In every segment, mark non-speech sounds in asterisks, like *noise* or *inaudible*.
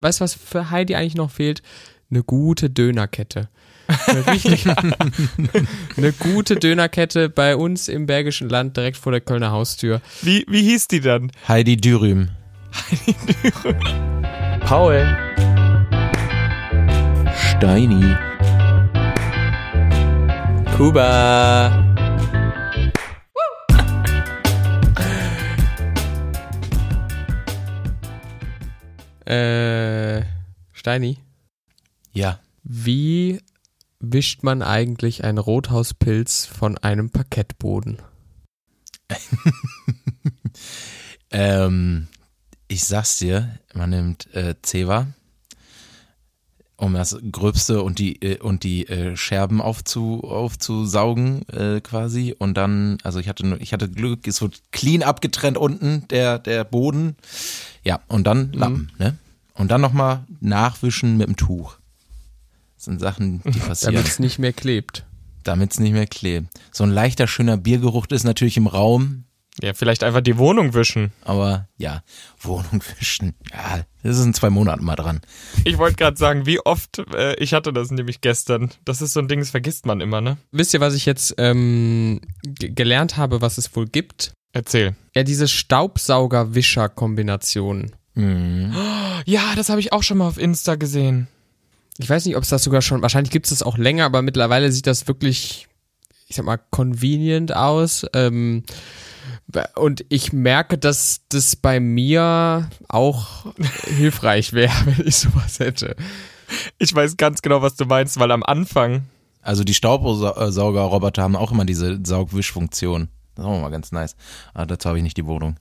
weißt du, was für Heidi eigentlich noch fehlt? Eine gute Dönerkette. Richtig. *laughs* eine gute Dönerkette bei uns im Bergischen Land direkt vor der Kölner Haustür. Wie, wie hieß die dann? Heidi Dürüm. Heidi Dürüm. Paul. Steini. Kuba. Äh, Steini. Ja. Wie wischt man eigentlich einen Rothauspilz von einem Parkettboden? *laughs* ähm, ich sag's dir, man nimmt äh, Zewa, um das Gröbste und die äh, und die äh, Scherben aufzu, aufzusaugen äh, quasi und dann, also ich hatte ich hatte Glück, es wird clean abgetrennt unten der der Boden, ja und dann Lappen, mhm. ne? Und dann nochmal nachwischen mit dem Tuch. Das sind Sachen, die *laughs* passieren. Damit es nicht mehr klebt. Damit es nicht mehr klebt. So ein leichter, schöner Biergeruch ist natürlich im Raum. Ja, vielleicht einfach die Wohnung wischen. Aber ja, Wohnung wischen. Ja, das ist in zwei Monaten mal dran. Ich wollte gerade sagen, wie oft, äh, ich hatte das nämlich gestern. Das ist so ein Ding, das vergisst man immer, ne? Wisst ihr, was ich jetzt ähm, gelernt habe, was es wohl gibt? Erzähl. Ja, diese Staubsauger-Wischer-Kombination. Mhm. Ja, das habe ich auch schon mal auf Insta gesehen. Ich weiß nicht, ob es das sogar schon, wahrscheinlich gibt es das auch länger, aber mittlerweile sieht das wirklich, ich sag mal, convenient aus. Ähm, und ich merke, dass das bei mir auch hilfreich wäre, *laughs* wenn ich sowas hätte. Ich weiß ganz genau, was du meinst, weil am Anfang. Also die Staubsaugerroboter haben auch immer diese Saugwischfunktion. Das ist auch mal ganz nice. Aber dazu habe ich nicht die Wohnung.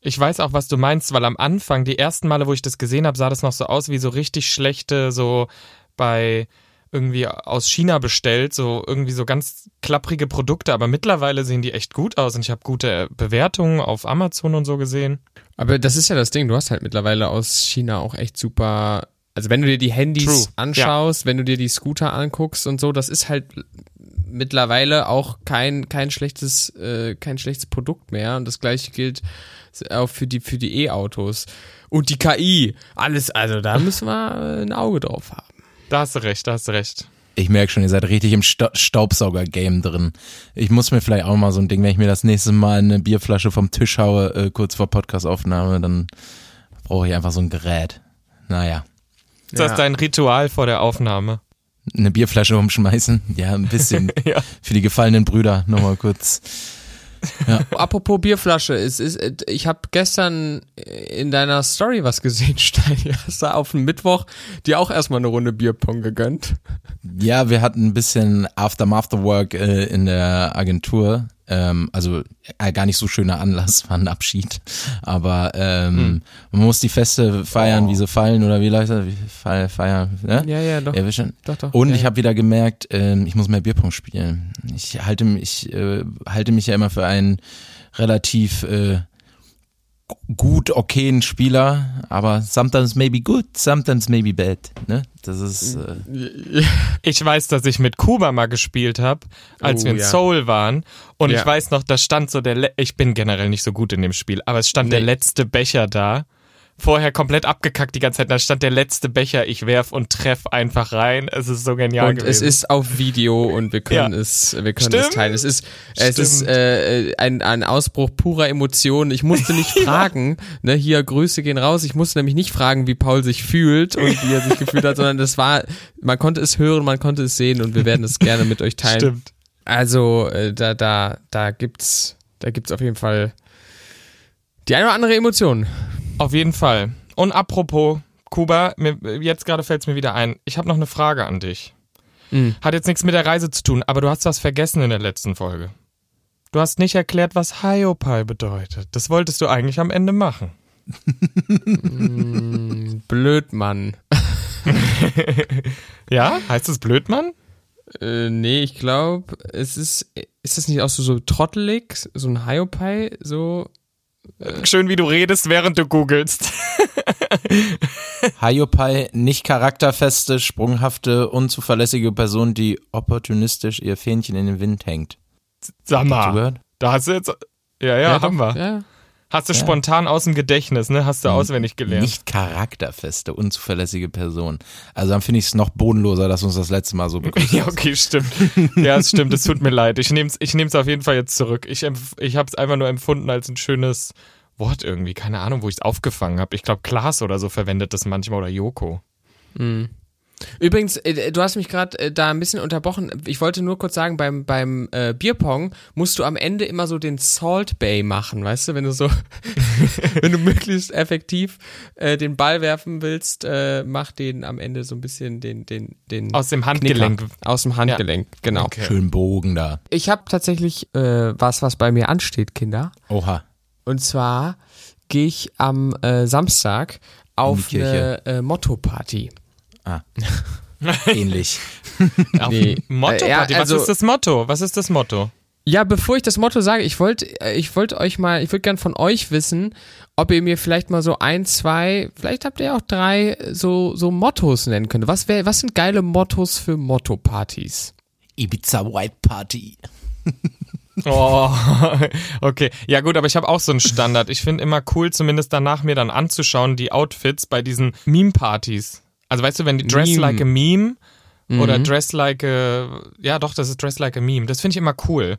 Ich weiß auch, was du meinst, weil am Anfang, die ersten Male, wo ich das gesehen habe, sah das noch so aus wie so richtig schlechte, so bei irgendwie aus China bestellt, so irgendwie so ganz klapprige Produkte, aber mittlerweile sehen die echt gut aus und ich habe gute Bewertungen auf Amazon und so gesehen. Aber das ist ja das Ding, du hast halt mittlerweile aus China auch echt super, also wenn du dir die Handys True. anschaust, ja. wenn du dir die Scooter anguckst und so, das ist halt mittlerweile auch kein kein schlechtes äh, kein schlechtes Produkt mehr und das gleiche gilt auch für die, für die E-Autos. Und die KI, alles, also da müssen wir ein Auge drauf haben. Da hast du recht, da hast du recht. Ich merke schon, ihr seid richtig im Sta Staubsauger-Game drin. Ich muss mir vielleicht auch mal so ein Ding, wenn ich mir das nächste Mal eine Bierflasche vom Tisch haue, äh, kurz vor Podcastaufnahme, dann brauche ich einfach so ein Gerät. Naja. Ist das ja. dein Ritual vor der Aufnahme? Eine Bierflasche umschmeißen? Ja, ein bisschen. *laughs* ja. Für die gefallenen Brüder nochmal kurz. Ja. Apropos Bierflasche, es ist, ich habe gestern in deiner Story was gesehen, *laughs* Stein. Hast du auf dem Mittwoch dir auch erstmal eine Runde Bierpong gegönnt? Ja, wir hatten ein bisschen After Afterwork äh, in der Agentur ähm, also äh, gar nicht so schöner Anlass, war ein Abschied. Aber ähm, hm. man muss die Feste feiern, oh. wie sie fallen oder wie leute Feier, feiern. Ne? Ja, ja, doch. Erwischen. doch, doch. Und ja, ich habe wieder gemerkt, ähm, ich muss mehr Bierpong spielen. Ich halte mich, äh, halte mich ja immer für einen relativ äh, gut okayen Spieler, aber sometimes maybe good, sometimes maybe bad. Ne? Das ist. Äh *laughs* ich weiß, dass ich mit Kuba mal gespielt habe, als oh, wir in ja. Seoul waren. Und ja. ich weiß noch, da stand so der. Le ich bin generell nicht so gut in dem Spiel, aber es stand nee. der letzte Becher da vorher komplett abgekackt die ganze Zeit. Da stand der letzte Becher, ich werf und treff einfach rein. Es ist so genial und gewesen. es ist auf Video und wir können ja. es, wir können Stimmt. es teilen. Es ist, es Stimmt. ist äh, ein, ein Ausbruch purer Emotionen. Ich musste nicht *laughs* ja. fragen, ne, hier Grüße gehen raus. Ich musste nämlich nicht fragen, wie Paul sich fühlt und wie er sich *laughs* gefühlt hat, sondern das war, man konnte es hören, man konnte es sehen und wir werden es gerne mit euch teilen. Stimmt. Also äh, da, da, da gibt's, da gibt's auf jeden Fall die eine oder andere Emotion. Auf jeden Fall. Und apropos Kuba, mir, jetzt gerade fällt es mir wieder ein. Ich habe noch eine Frage an dich. Mhm. Hat jetzt nichts mit der Reise zu tun, aber du hast was vergessen in der letzten Folge. Du hast nicht erklärt, was Hiopai bedeutet. Das wolltest du eigentlich am Ende machen. mm, Blödmann. *laughs* ja? Heißt es Blödmann? Äh, nee, ich glaube, es ist. Ist das nicht auch so, so trottelig? So ein Hiopai? So. Schön, wie du redest, während du googelst. Hayopai, nicht charakterfeste, sprunghafte, unzuverlässige Person, die opportunistisch ihr Fähnchen in den Wind hängt. Sag mal, da hast du jetzt. Ja, ja, ja haben wir. Ja. Hast du ja. spontan aus dem Gedächtnis, ne? Hast du auswendig gelernt. Nicht charakterfeste, unzuverlässige Person. Also dann finde ich es noch bodenloser, dass uns das letzte Mal so begrüßt *laughs* Ja, okay, stimmt. Ja, es stimmt. Es tut mir leid. Ich nehme es ich nehm's auf jeden Fall jetzt zurück. Ich, ich habe es einfach nur empfunden als ein schönes Wort irgendwie. Keine Ahnung, wo ich es aufgefangen habe. Ich glaube, Klaas oder so verwendet das manchmal oder Joko. Mhm. Übrigens, äh, du hast mich gerade äh, da ein bisschen unterbrochen. Ich wollte nur kurz sagen, beim, beim äh, Bierpong musst du am Ende immer so den Salt Bay machen, weißt du, wenn du so, *laughs* wenn du möglichst effektiv äh, den Ball werfen willst, äh, mach den am Ende so ein bisschen den, den, den. Aus dem Handgelenk. Knicker. Aus dem Handgelenk, ja. genau. Okay. Schön Bogen da. Ich habe tatsächlich äh, was, was bei mir ansteht, Kinder. Oha. Und zwar gehe ich am äh, Samstag auf eine äh, Motto-Party. Ah. *laughs* Ähnlich. nee. Motto äh, ja, also, Was ist das Motto? Was ist das Motto? Ja, bevor ich das Motto sage, ich wollte äh, ich wollte euch mal, ich würde gern von euch wissen, ob ihr mir vielleicht mal so ein, zwei, vielleicht habt ihr auch drei so so Mottos nennen könnt. Was wär, was sind geile Mottos für Motto-Partys? Ibiza White Party. *laughs* Oh, *laughs* okay. Ja gut, aber ich habe auch so einen Standard. Ich finde immer cool, zumindest danach mir dann anzuschauen, die Outfits bei diesen Meme-Partys. Also weißt du, wenn die Dress Meme. Like a Meme mhm. oder Dress Like a, ja doch, das ist Dress Like a Meme. Das finde ich immer cool.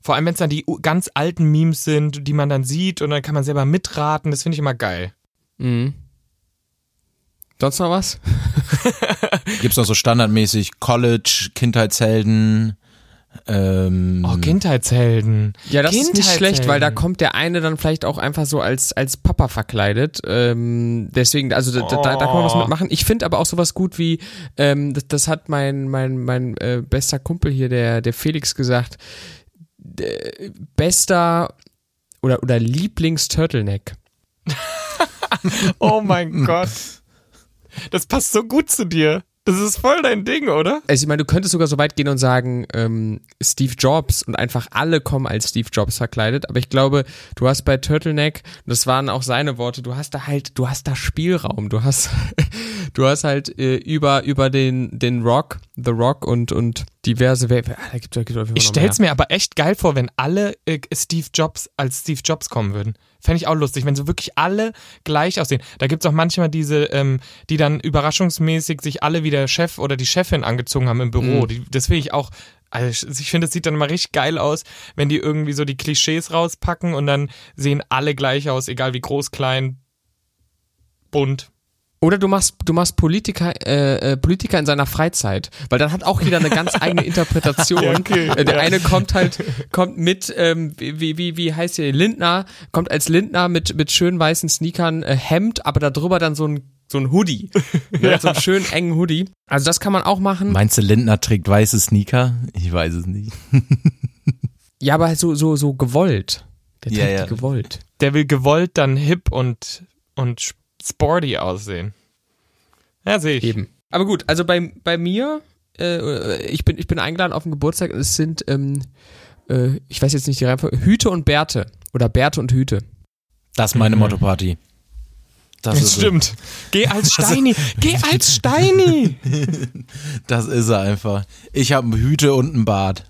Vor allem, wenn es dann die ganz alten Memes sind, die man dann sieht und dann kann man selber mitraten. Das finde ich immer geil. Mhm. Sonst noch was? *laughs* Gibt's noch so standardmäßig College, Kindheitshelden, ähm, oh, Kindheitshelden. Ja, das ist nicht schlecht, weil da kommt der eine dann vielleicht auch einfach so als, als Papa verkleidet. Ähm, deswegen, also da, da, da kann man was mitmachen. Ich finde aber auch sowas gut wie, ähm, das, das hat mein, mein, mein äh, bester Kumpel hier, der, der Felix, gesagt. Äh, bester oder, oder Lieblings-Turtleneck. *laughs* oh mein Gott. Das passt so gut zu dir. Das ist voll dein Ding, oder? Also ich meine, du könntest sogar so weit gehen und sagen, ähm, Steve Jobs und einfach alle kommen als Steve Jobs verkleidet. Aber ich glaube, du hast bei Turtleneck, das waren auch seine Worte, du hast da halt, du hast da Spielraum. Du hast, *laughs* du hast halt äh, über, über den, den Rock, The Rock und, und diverse, wer, wer, da gibt, da gibt ich stell's mehr. mir aber echt geil vor, wenn alle äh, Steve Jobs als Steve Jobs kommen würden. Fände ich auch lustig, wenn so wirklich alle gleich aussehen. Da gibt's auch manchmal diese, ähm, die dann überraschungsmäßig sich alle wie der Chef oder die Chefin angezogen haben im Büro. Mhm. Die, das finde ich auch, also ich finde, es sieht dann immer richtig geil aus, wenn die irgendwie so die Klischees rauspacken und dann sehen alle gleich aus, egal wie groß, klein, bunt. Oder du machst, du machst Politiker, äh, äh, Politiker in seiner Freizeit, weil dann hat auch jeder eine ganz eigene *laughs* Interpretation. ja, okay, äh, der ja. eine kommt halt, kommt mit, ähm, wie, wie, wie heißt der, Lindner, kommt als Lindner mit, mit schön weißen Sneakern, äh, Hemd, aber darüber dann so ein so ein Hoodie. *laughs* Ne? Ja. So einen schönen engen Hoodie. Also das kann man auch machen. Meinst du, Lindner trägt weiße Sneaker? Ich weiß es nicht. ja, aber so, so, so gewollt. Der trägt ja, ja. die gewollt. Der will gewollt dann hip und, und sporty aussehen. Ja, sehe ich. Eben. Aber gut, also bei, bei mir, äh, ich, bin, ich bin eingeladen auf den Geburtstag. Es sind, ähm, äh, ich weiß jetzt nicht die Reihenfolge, Hüte und Bärte. Oder Bärte und Hüte. Das ist meine mhm. Motto-Party. Das, das stimmt. So. Geh als Steini. *laughs* Geh als Steini. das ist er einfach. Ich habe Hüte und einen Bart.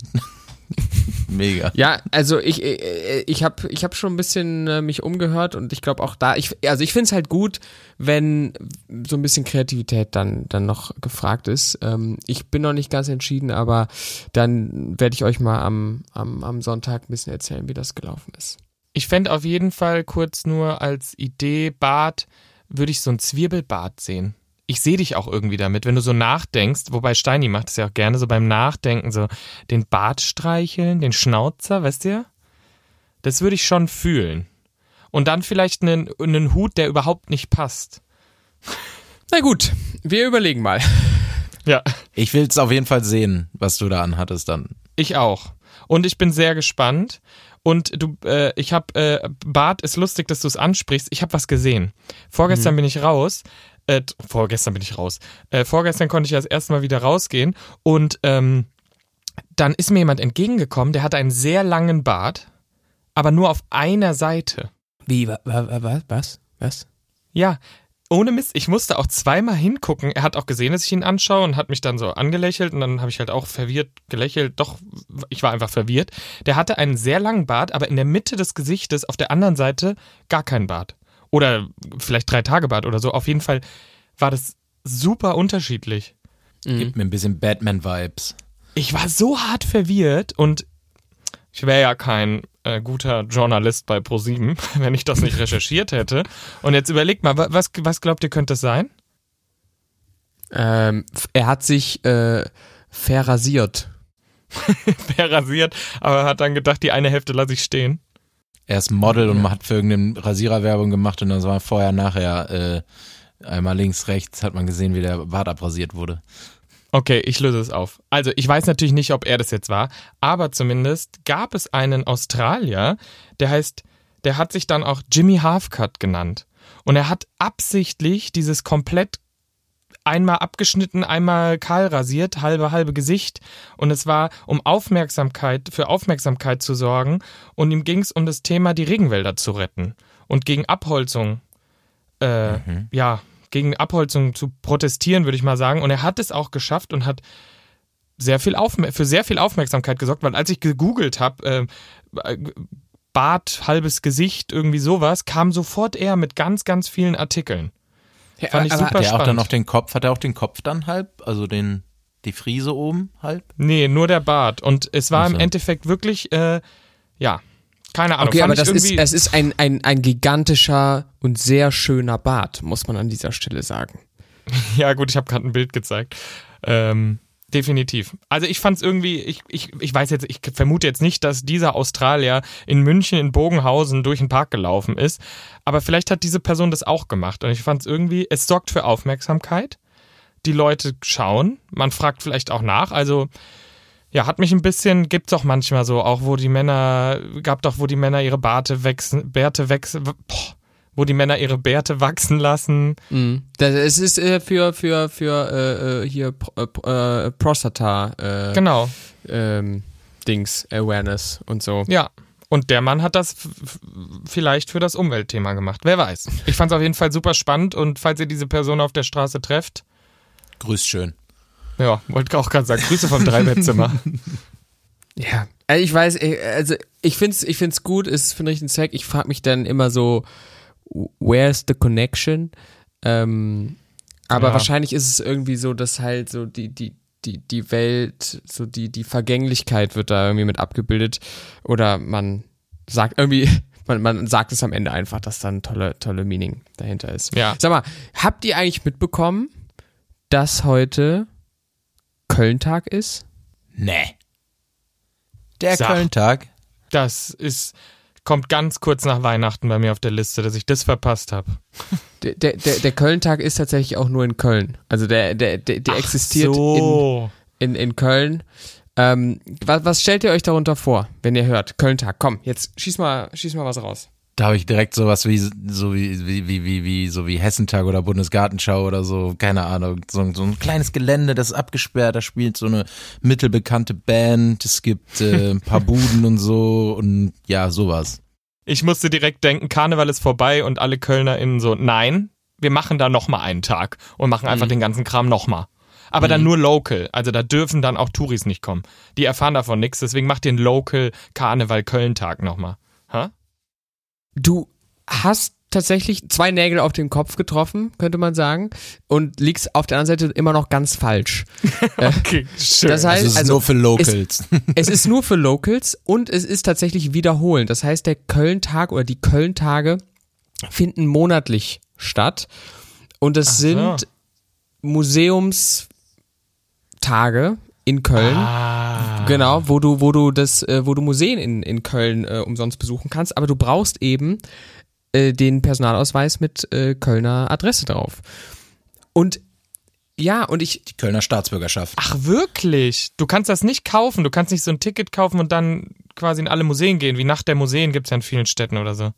*laughs* Mega. Ja, also ich, äh, ich habe ich hab schon ein bisschen äh, mich umgehört und ich glaube auch da, ich, also ich finde es halt gut, wenn so ein bisschen Kreativität dann, dann noch gefragt ist. Ähm, ich bin noch nicht ganz entschieden, aber dann werde ich euch mal am, am, am Sonntag ein bisschen erzählen, wie das gelaufen ist. Ich fände auf jeden Fall kurz nur als Idee Bart, würde ich so ein Zwirbelbart sehen ich sehe dich auch irgendwie damit, wenn du so nachdenkst, wobei Steini macht es ja auch gerne so beim Nachdenken, so den Bart streicheln, den Schnauzer, weißt du? Das würde ich schon fühlen. Und dann vielleicht einen, einen Hut, der überhaupt nicht passt. *laughs* Na gut, wir überlegen mal. *laughs* Ja. Ich will es auf jeden Fall sehen, was du da anhattest dann. Ich auch. Und ich bin sehr gespannt. Und du, äh, ich habe, äh, Bart, ist lustig, dass du es ansprichst. Ich habe was gesehen. Vorgestern mhm. bin ich raus äh, vorgestern bin ich raus. Äh, vorgestern konnte ich das erste Mal wieder rausgehen und ähm, dann ist mir jemand entgegengekommen, der hatte einen sehr langen Bart, aber nur auf einer Seite. Wie, was, was, was? Ja, ohne Mist, ich musste auch zweimal hingucken. Er hat auch gesehen, dass ich ihn anschaue und hat mich dann so angelächelt und dann habe ich halt auch verwirrt gelächelt. Doch, ich war einfach verwirrt. Der hatte einen sehr langen Bart, aber in der Mitte des Gesichtes auf der anderen Seite gar keinen Bart. Oder vielleicht drei Tage Bart oder so. Auf jeden Fall war das super unterschiedlich. Gibt mir ein bisschen Batman-Vibes. Ich war so hart verwirrt und ich wäre ja kein äh, guter Journalist bei ProSieben, *laughs* wenn ich das nicht recherchiert hätte. Und jetzt überlegt mal, wa- was, was glaubt ihr, könnte es sein? Ähm, er hat sich äh, verrasiert. *laughs* Wer rasiert, aber hat dann gedacht, die eine Hälfte lasse ich stehen. Er ist Model und hat für irgendeine Rasiererwerbung gemacht und das war vorher, nachher, äh, einmal links, rechts hat man gesehen, wie der Bart abrasiert wurde. Okay, ich löse es auf. Also, ich weiß natürlich nicht, ob er das jetzt war, aber zumindest gab es einen Australier, der heißt, der hat sich dann auch Jimmy Halfcut genannt. Und er hat absichtlich dieses komplett einmal abgeschnitten, einmal kahl rasiert, halbe, halbe Gesicht. Und es war, um Aufmerksamkeit, für Aufmerksamkeit zu sorgen. Und ihm ging es um das Thema, die Regenwälder zu retten. Und gegen Abholzung, äh, ja, gegen Abholzung zu protestieren, würde ich mal sagen. Und er hat es auch geschafft und hat sehr viel Aufmer für sehr viel Aufmerksamkeit gesorgt, weil als ich gegoogelt habe, äh, Bart, halbes Gesicht, irgendwie sowas, kam sofort er mit ganz, ganz vielen Artikeln. Fand ich aber- super Hat er auch dann noch den Kopf, hat er auch den Kopf dann halb, also den, die Friese oben halb? Nee, nur der Bart. Und es war Ach im. Endeffekt wirklich, äh, ja, keine Ahnung. Okay, fand aber das ist, es ist ein, ein, ein gigantischer und sehr schöner Bart, muss man an dieser Stelle sagen. *laughs* Ja, gut, ich habe gerade ein Bild gezeigt. Ähm, definitiv. Also ich fand es irgendwie, ich, ich, ich weiß jetzt, ich vermute jetzt nicht, dass dieser Australier in München in Bogenhausen durch den Park gelaufen ist, aber vielleicht hat diese Person das auch gemacht und ich fand es irgendwie, es sorgt für Aufmerksamkeit. Die Leute schauen, man fragt vielleicht auch nach, also ja, hat mich ein bisschen, gibt's auch manchmal so, auch wo die Männer, gab doch, wo die Männer ihre Barte wachsen, Bärte wachsen, boah, wo die Männer ihre Bärte wachsen lassen. Das, es ist äh, für, für, für äh, äh, hier äh, äh, Prostata äh, Genau. ähm, Dings, Awareness und so. Ja. Und der Mann hat das vielleicht für das Umweltthema gemacht. Wer weiß. Ich fand es auf jeden Fall super spannend und falls ihr diese Person auf der Straße trefft, Grüß schön. ja, wollte auch gerade sagen, Grüße vom Dreibettzimmer. *laughs* Ja, also ich weiß, ich- also ich find's, ich find's gut, ist für den richtigen Zweck. Ich frage mich dann immer so, where's the connection? Ähm, aber Ja. wahrscheinlich ist es irgendwie so, dass halt so die, die, die, die Welt, so die, die Vergänglichkeit wird da irgendwie mit abgebildet. Oder man sagt irgendwie, *laughs* man, man sagt es am Ende einfach, dass da ein tolle, tolle Meaning dahinter ist. Ja. Sag mal, habt ihr eigentlich mitbekommen, dass heute Köln-Tag ist? Nee. Der Sag. Köln-Tag. Das ist, kommt ganz kurz nach Weihnachten bei mir auf der Liste, dass ich das verpasst habe. Der, der, der, Köln-Tag ist tatsächlich auch nur in Köln. Also der, der, der, der existiert so. in, in, in Köln. Ähm, was, was stellt ihr euch darunter vor, wenn ihr hört? Köln-Tag, komm, jetzt schieß mal, schieß mal was raus. Da habe ich direkt sowas wie, so wie, wie, wie, wie, wie, so wie Hessentag oder Bundesgartenschau oder so, keine Ahnung. So, so ein kleines Gelände, das ist abgesperrt, da spielt so eine mittelbekannte Band, es gibt äh, ein paar *laughs* Buden und so und ja, sowas. Ich musste direkt denken, Karneval ist vorbei und alle KölnerInnen so, nein, wir machen da nochmal einen Tag und machen einfach den ganzen Kram nochmal. Aber dann nur local, also da dürfen dann auch Touris nicht kommen. Die erfahren davon nichts, deswegen macht den Local Karneval Köln-Tag nochmal. Du hast tatsächlich zwei Nägel auf den Kopf getroffen, könnte man sagen, und liegst auf der anderen Seite immer noch ganz falsch. *laughs* Okay, schön. Das heißt, Also es ist also, nur für Locals. *laughs* es ist nur für Locals und es ist tatsächlich wiederholend. Das heißt, der Köln-Tag oder die Köln-Tage finden monatlich statt und es so. sind Museumstage in Köln. ah. Genau, wo du, wo du das, äh, wo du Museen in, in Köln äh, umsonst besuchen kannst, aber du brauchst eben äh, den Personalausweis mit äh, Kölner Adresse drauf. Und ja, und ich, Die Kölner Staatsbürgerschaft. Ach wirklich? Du kannst das nicht kaufen. Du kannst nicht so ein Ticket kaufen und dann quasi in alle Museen gehen. Wie Nacht der Museen gibt's ja in vielen Städten oder so.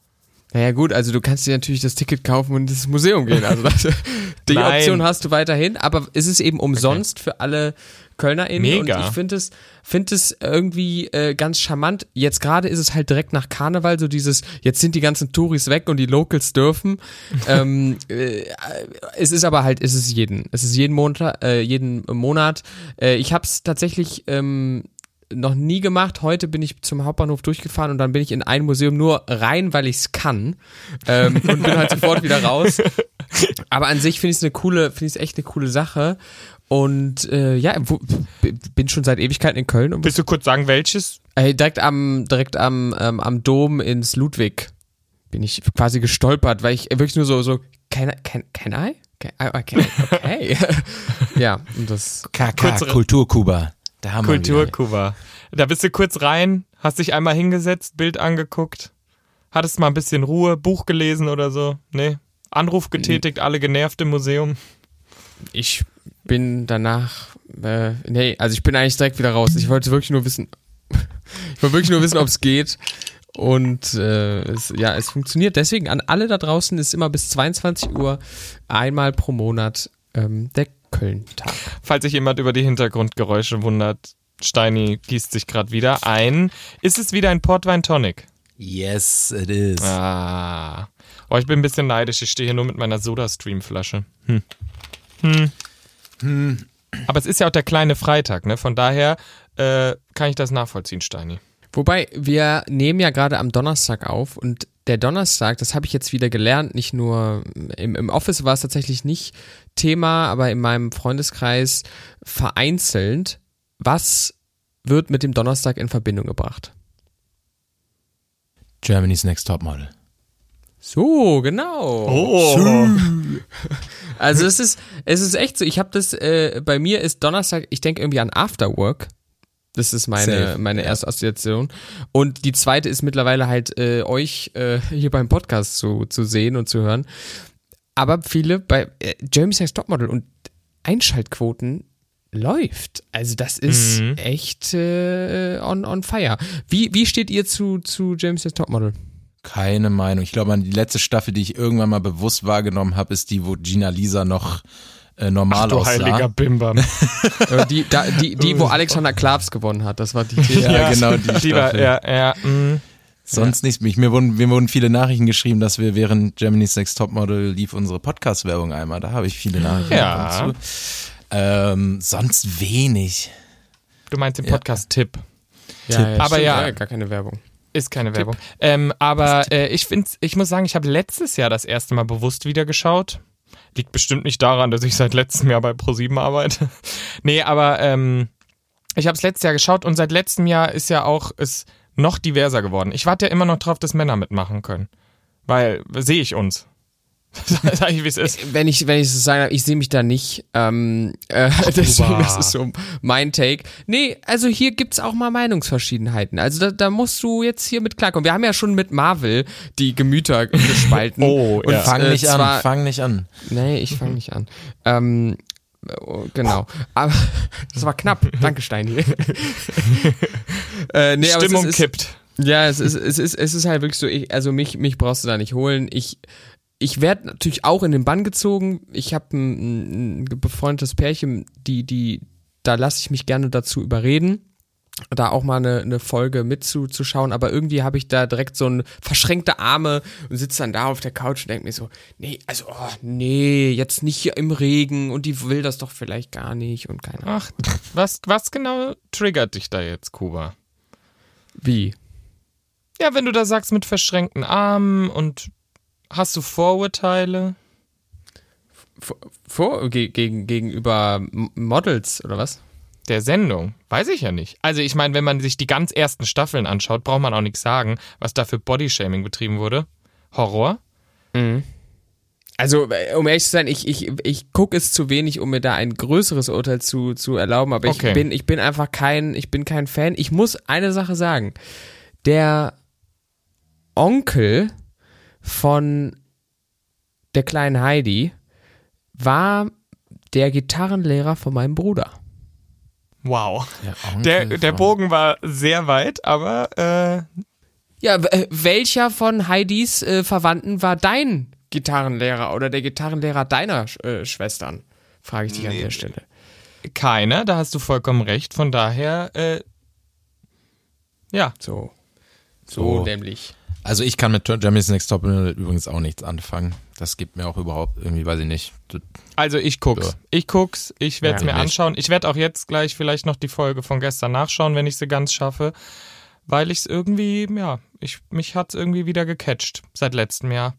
naja gut, also du kannst dir natürlich das Ticket kaufen und ins Museum gehen. Also das, *laughs* die. Option hast du weiterhin, aber es ist eben umsonst für alle Kölner in Mega. und ich finde es, finde es irgendwie äh, ganz charmant. Jetzt gerade ist es halt direkt nach Karneval, so dieses, jetzt sind die ganzen Touris weg und die Locals dürfen. *laughs* ähm, äh, es ist aber halt, es ist jeden, es ist jeden Monat, äh, jeden Monat. Äh, ich habe es tatsächlich ähm, noch nie gemacht. Heute bin ich zum Hauptbahnhof durchgefahren und dann bin ich in ein Museum nur rein, weil ich es kann ähm, und bin halt sofort wieder raus. *laughs* Aber an sich finde ich es eine coole, finde ich es echt eine coole Sache. Und äh, ja, wo, bin schon seit Ewigkeiten in Köln und Willst du kurz sagen, welches? äh, direkt am direkt am ähm, am Dom ins Ludwig bin ich quasi gestolpert, weil ich wirklich nur so so can can can I? Can, okay, okay. *laughs* ja, und das KK, Kulturkuba. Da haben. Kulturkuba. Da bist du kurz rein, hast dich einmal hingesetzt, Bild angeguckt, hattest mal ein bisschen Ruhe, Buch gelesen oder so. Nee. Anruf getätigt, alle genervt im Museum. Ich bin danach äh, nee, also ich bin eigentlich direkt wieder raus. Ich wollte wirklich nur wissen *laughs* ich wollte wirklich nur wissen, ob es geht. Und äh, es, ja, es funktioniert. Deswegen an alle da draußen ist immer bis 22 Uhr einmal pro Monat ähm, der Köln-Tag. Falls sich jemand über die Hintergrundgeräusche wundert, Steini gießt sich gerade wieder ein. Ist es wieder ein Portwein Tonic? Yes, it is. Ah. Oh, ich bin ein bisschen neidisch. Ich stehe hier nur mit meiner Soda-Stream-Flasche. Hm. Hm. Aber es ist ja auch der kleine Freitag, ne? Von daher äh, kann ich das nachvollziehen, Steini. Wobei, wir nehmen ja gerade am Donnerstag auf und der Donnerstag, das habe ich jetzt wieder gelernt, nicht nur im, im Office war es tatsächlich nicht Thema, aber in meinem Freundeskreis vereinzelt. Was wird mit dem Donnerstag in Verbindung gebracht? Germany's Next Topmodel. So, genau. Oh. *laughs* Also es ist, es ist echt so. Ich habe das, äh, bei mir ist Donnerstag, ich denke irgendwie an Afterwork. Das ist meine, Safe, meine erste Assoziation. Und die zweite ist mittlerweile halt äh, euch äh, hier beim Podcast zu, zu sehen und zu hören. Aber viele bei äh, Jeremy's Next Topmodel und Einschaltquoten läuft. Also das ist Mhm. echt äh, on, on fire. Wie, wie steht ihr zu, zu Jeremy's Next Topmodel? Keine Meinung. Ich glaube, an die letzte Staffel, die ich irgendwann mal bewusst wahrgenommen habe, ist die, wo Gina Lisa noch äh, normal Du aussah. heiliger Bimbam. *laughs* Äh, die, da, die, die, wo Alexander Klavs gewonnen hat, das war die. *laughs* Ja, genau, die Die war, Staffel. ja, ja, mm. Sonst nichts. Mich, mir, wurden, mir wurden viele Nachrichten geschrieben, dass wir während Germany's Next Topmodel lief unsere Podcast-Werbung einmal. Da habe ich viele Nachrichten Ja. bekommen zu. Ähm, sonst wenig. Du meinst den Ja. Podcast-Tipp. Ja, ja, Aber ja. gar keine Werbung. Ist keine Werbung. Ähm, aber äh, ich finde, ich muss sagen, ich habe letztes Jahr das erste Mal bewusst wieder geschaut. Liegt bestimmt nicht daran, dass ich seit letztem Jahr bei ProSieben arbeite. *laughs* nee, aber ähm, ich habe es letztes Jahr geschaut und seit letztem Jahr ist ja auch es noch diverser geworden. Ich warte ja immer noch drauf, dass Männer mitmachen können. Weil sehe ich uns. *laughs* Sag ich, wie es ist. Wenn ich, wenn ich so sagen darf, ich sehe mich da nicht. Ähm, äh, *laughs* deswegen, das ist so mein Take. Nee, also hier gibt's auch mal Meinungsverschiedenheiten. Also da, da musst du jetzt hier mit klarkommen. Wir haben ja schon mit Marvel die Gemüter *laughs* gespalten. Oh, Und ja. Fang äh, nicht an, zwar- fang nicht an. Nee, ich fange nicht an. Ähm, oh, genau. Aber das war knapp. Danke, Steini. äh, nee, aber Stimmung es ist, kippt. Ja, es ist, es ist, es ist halt wirklich so, ich, also mich, mich brauchst du da nicht holen. Ich, ich werde natürlich auch in den Bann gezogen. Ich habe ein, ein befreundetes Pärchen, die, die, da lasse ich mich gerne dazu überreden, da auch mal eine, eine Folge mitzuschauen, aber irgendwie habe ich da direkt so ein verschränkte Arme und sitze dann da auf der Couch und denke mir so, nee, also, oh, nee, jetzt nicht hier im Regen und die will das doch vielleicht gar nicht und keine Ahnung. Ach, was, was genau triggert dich da jetzt, Kuba? Wie? Ja, wenn du da sagst mit verschränkten Armen und hast du Vorurteile? Vor, vor ge, gegen, gegenüber Models oder was? Der Sendung? Weiß ich ja nicht. Also ich meine, wenn man sich die ganz ersten Staffeln anschaut, braucht man auch nichts sagen, was da für Bodyshaming betrieben wurde. Horror? Also, äh, um ehrlich zu sein, ich, ich, ich gucke es zu wenig, um mir da ein größeres Urteil zu, zu erlauben, aber Okay. ich bin, ich bin einfach kein, ich bin kein Fan. Ich muss eine Sache sagen. Der Onkel von der kleinen Heidi war der Gitarrenlehrer von meinem Bruder. Wow. Der, der von- Bogen war sehr weit, aber äh, Ja, welcher von Heidis äh, Verwandten war dein Gitarrenlehrer oder der Gitarrenlehrer deiner äh, Schwestern? Frage ich dich an der Stelle. keiner, da hast du vollkommen recht. Von daher, äh, ja. So. So, So. nämlich. Also ich kann mit Germany's Next Top Model übrigens auch nichts anfangen. Das gibt mir auch überhaupt irgendwie, weiß ich nicht. Also ich guck's. Ja. Ich guck's, ich werde es Ja, mir nicht. anschauen. Ich werde auch jetzt gleich vielleicht noch die Folge von gestern nachschauen, wenn ich sie ganz schaffe. Weil ich es irgendwie, ja, ich, mich hat's irgendwie wieder gecatcht seit letztem Jahr.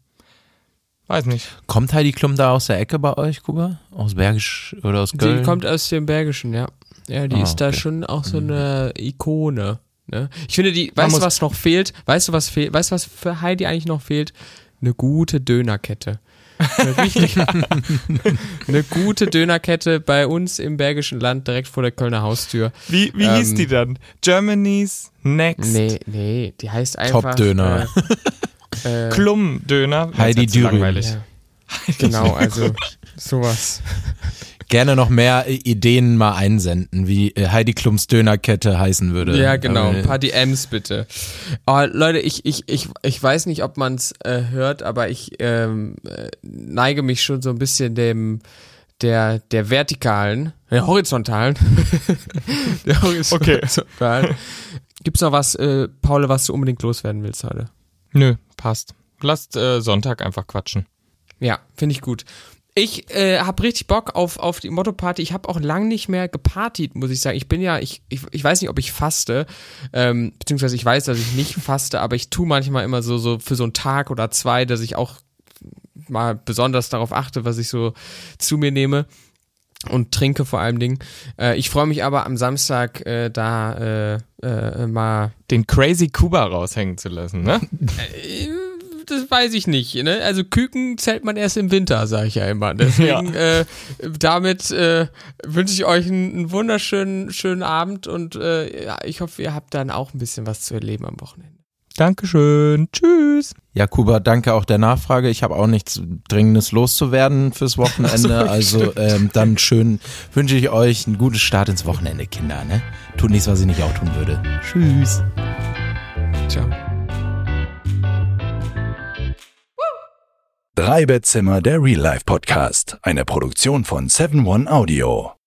Weiß nicht. Kommt Heidi Klum da aus der Ecke bei euch, Kuba? Aus Bergisch oder aus Köln? Die kommt aus dem Bergischen, ja. Ja, die Ah, ist da okay. schon auch so eine Ikone. Ne? Ich finde, die, weißt du, was noch fehlt? Weißt du, was fehlt? Weißt du, was für Heidi eigentlich noch fehlt? Eine gute Dönerkette. Eine *laughs* gute Dönerkette bei uns im Bergischen Land direkt vor der Kölner Haustür. Wie, wie Ähm, hieß die dann? Germany's Next Nee, nee, die heißt einfach Top-Döner. Äh, äh, Klum-Döner. Heidi Dürüm. langweilig. ja. Genau, also *laughs* sowas. *laughs* Gerne noch mehr äh, Ideen mal einsenden, wie äh, Heidi Klums Dönerkette heißen würde. Ja, genau. Ein paar DMs bitte. Oh, Leute, ich, ich, ich, ich weiß nicht, ob man es äh, hört, aber ich ähm, äh, neige mich schon so ein bisschen dem der, der vertikalen, der horizontalen. *laughs* der horizontalen. Gibt's noch was, äh, Paul, was du unbedingt loswerden willst heute? Nö, passt. Lasst äh, Sonntag einfach quatschen. Ja, finde ich gut. Ich äh, habe richtig Bock auf, auf die Motto-Party. Ich habe auch lang nicht mehr gepartied, muss ich sagen. Ich bin ja, ich, ich, ich weiß nicht, ob ich faste, ähm, beziehungsweise ich weiß, dass ich nicht *laughs* faste, aber ich tue manchmal immer so, so für so einen Tag oder zwei, dass ich auch mal besonders darauf achte, was ich so zu mir nehme und trinke vor allem Dingen. Äh, ich freue mich aber am Samstag äh, da äh, äh, mal Den Crazy Kuba raushängen zu lassen, ne? *laughs* Das weiß ich nicht. Ne? Also Küken zählt man erst im Winter, sage ich ja immer. Deswegen äh, damit äh, wünsche ich euch einen, einen wunderschönen schönen Abend und äh, ja, ich hoffe, ihr habt dann auch ein bisschen was zu erleben am Wochenende. Dankeschön. Tschüss. Ja, Kuba, danke auch der Nachfrage. Ich habe auch nichts Dringendes loszuwerden fürs Wochenende. also ähm, dann schön wünsche ich euch einen guten Start ins Wochenende, Kinder. Ne? Tut nichts, was ich nicht auch tun würde. Tschüss. Ciao. Drei Bettzimmer, der Real Life Podcast. Eine Produktion von 7 One Audio.